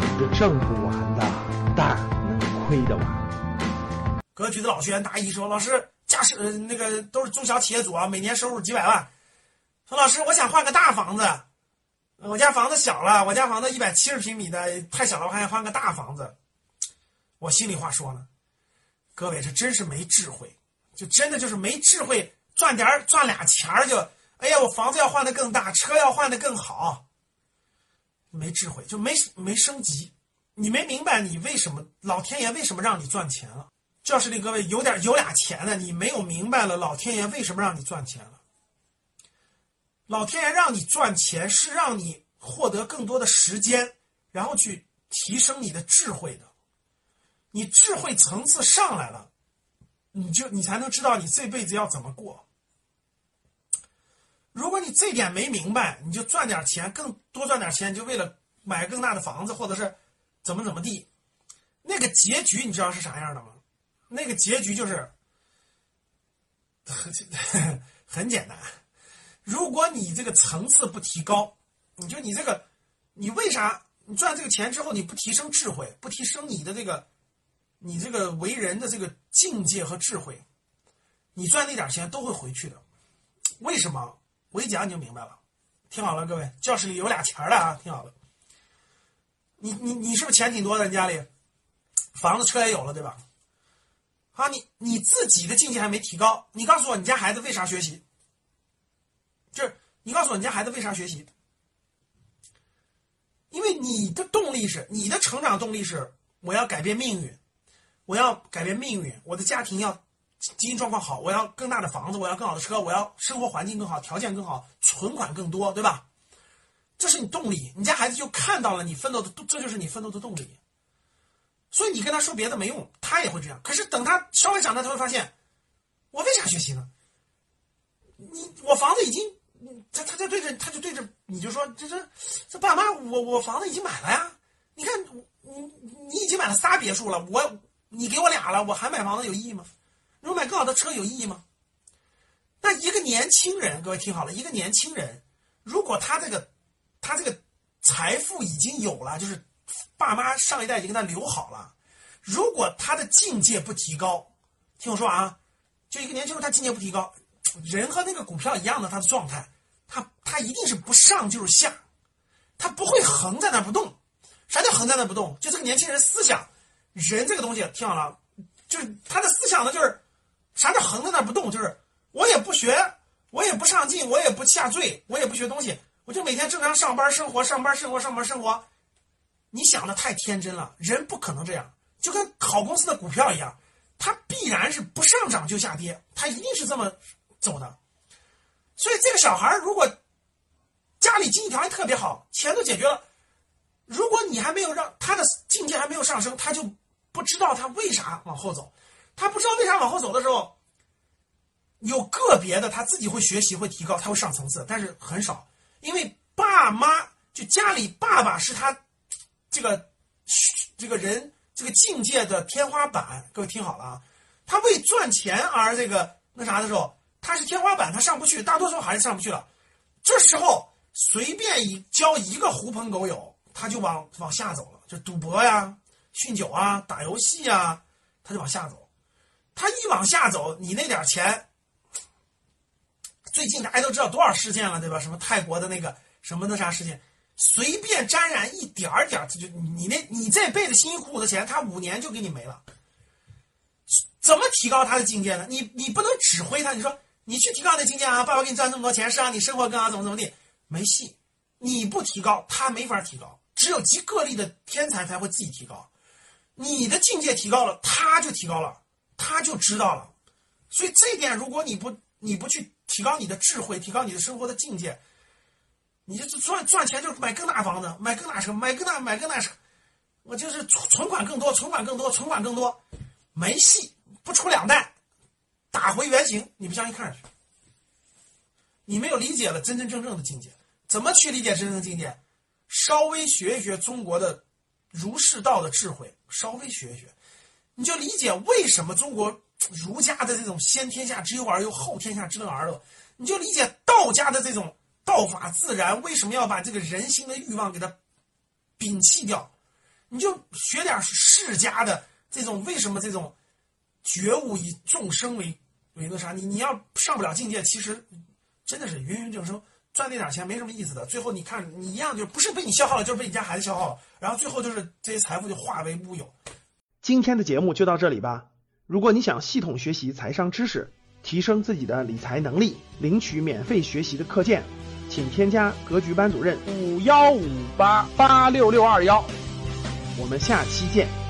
钱也挣不完的，但能亏得完。格局的老学员答疑说：“老师，驾驶呃那个都是中小企业主啊，每年收入几百万。说老师，我想换个大房子，我家房子小了，我家房子一百七十平米的太小了，我还想换个大房子。我心里话说呢，各位这真是没智慧，就真的就是没智慧，赚点赚俩钱儿就，哎呀，我房子要换的更大，车要换的更好，没智慧就没没升级，你没明白你为什么老天爷为什么让你赚钱了。”教室里各位有点有俩钱的，你没有明白了老天爷为什么让你赚钱了？老天爷让你赚钱是让你获得更多的时间，然后去提升你的智慧的。你智慧层次上来了，你就你才能知道你这辈子要怎么过。如果你这点没明白，你就赚点钱，更多赚点钱，就为了买更大的房子，或者是怎么怎么地，那个结局你知道是啥样的吗？那个结局就是 很简单，如果你这个层次不提高，你就你这个，你为啥你赚这个钱之后你不提升智慧，不提升你的这个，你这个为人的这个境界和智慧，你赚那点钱都会回去的。为什么？我一讲你就明白了。听好了，各位，教室里有俩钱的啊，听好了。你你你是不是钱挺多的？你家里房子车也有了，对吧？好，你你自己的境界还没提高，你告诉我，你家孩子为啥学习？就是你告诉我，你家孩子为啥学习？因为你的动力是，你的成长动力是，我要改变命运，我要改变命运，我的家庭要经济状况好，我要更大的房子，我要更好的车，我要生活环境更好，条件更好，存款更多，对吧？这是你动力，你家孩子就看到了你奋斗的，这就是你奋斗的动力。所以你跟他说别的没用，他也会这样。可是等他稍微长大，他会发现，我为啥学习呢？你我房子已经，他他就对着他就对着你就说，这这这爸妈，我我房子已经买了呀。你看你你已经买了仨别墅了，我你给我俩了，我还买房子有意义吗？如果买更好的车有意义吗？那一个年轻人，各位听好了，一个年轻人，如果他这个他这个财富已经有了，就是。爸妈上一代已经给他留好了，如果他的境界不提高，听我说啊，就一个年轻人他境界不提高，人和那个股票一样的，他的状态，他他一定是不上就是下，他不会横在那不动。啥叫横在那不动？就这个年轻人思想，人这个东西听好了，就是他的思想呢，就是啥叫横在那不动？就是我也不学，我也不上进，我也不下坠，我也不学东西，我就每天正常上班生活，上班生活，上班生活。你想的太天真了，人不可能这样，就跟好公司的股票一样，它必然是不上涨就下跌，它一定是这么走的。所以这个小孩如果家里经济条件特别好，钱都解决了，如果你还没有让他的境界还没有上升，他就不知道他为啥往后走，他不知道为啥往后走的时候，有个别的他自己会学习会提高，他会上层次，但是很少，因为爸妈就家里爸爸是他。这个这个人这个境界的天花板，各位听好了啊！他为赚钱而这个那啥的时候，他是天花板，他上不去，大多数孩子上不去了。这时候随便一交一个狐朋狗友，他就往往下走了，就赌博呀、酗酒啊、打游戏啊，他就往下走。他一往下走，你那点钱，最近大家都知道多少事件了，对吧？什么泰国的那个什么那啥事件。随便沾染一点点，他就你那你这辈子辛辛苦苦的钱，他五年就给你没了。怎么提高他的境界呢？你你不能指挥他，你说你去提高那境界啊！爸爸给你赚这么多钱，是让你生活更好，怎么怎么地？没戏！你不提高，他没法提高。只有极个例的天才才会自己提高。你的境界提高了，他就提高了，他就知道了。所以这一点，如果你不你不去提高你的智慧，提高你的生活的境界。你就赚赚钱，就是买更大房子，买更大车，买更大买更大车，我就是存存款更多，存款更多，存款更多，没戏，不出两代，打回原形。你不相信，看上去，你没有理解了真真正正的境界。怎么去理解真正的境界？稍微学一学中国的儒释道的智慧，稍微学一学，你就理解为什么中国儒家的这种先天下之忧而忧，后天下之乐而乐，你就理解道家的这种。道法自然，为什么要把这个人心的欲望给它摒弃掉？你就学点世家的这种为什么这种觉悟以众生为为那啥？你你要上不了境界，其实真的是芸芸众生赚那点钱没什么意思的。最后你看你一样就不是被你消耗了，就是被你家孩子消耗了，然后最后就是这些财富就化为乌有。今天的节目就到这里吧。如果你想系统学习财商知识，提升自己的理财能力，领取免费学习的课件，请添加格局班主任五幺五八八六六二幺。我们下期见。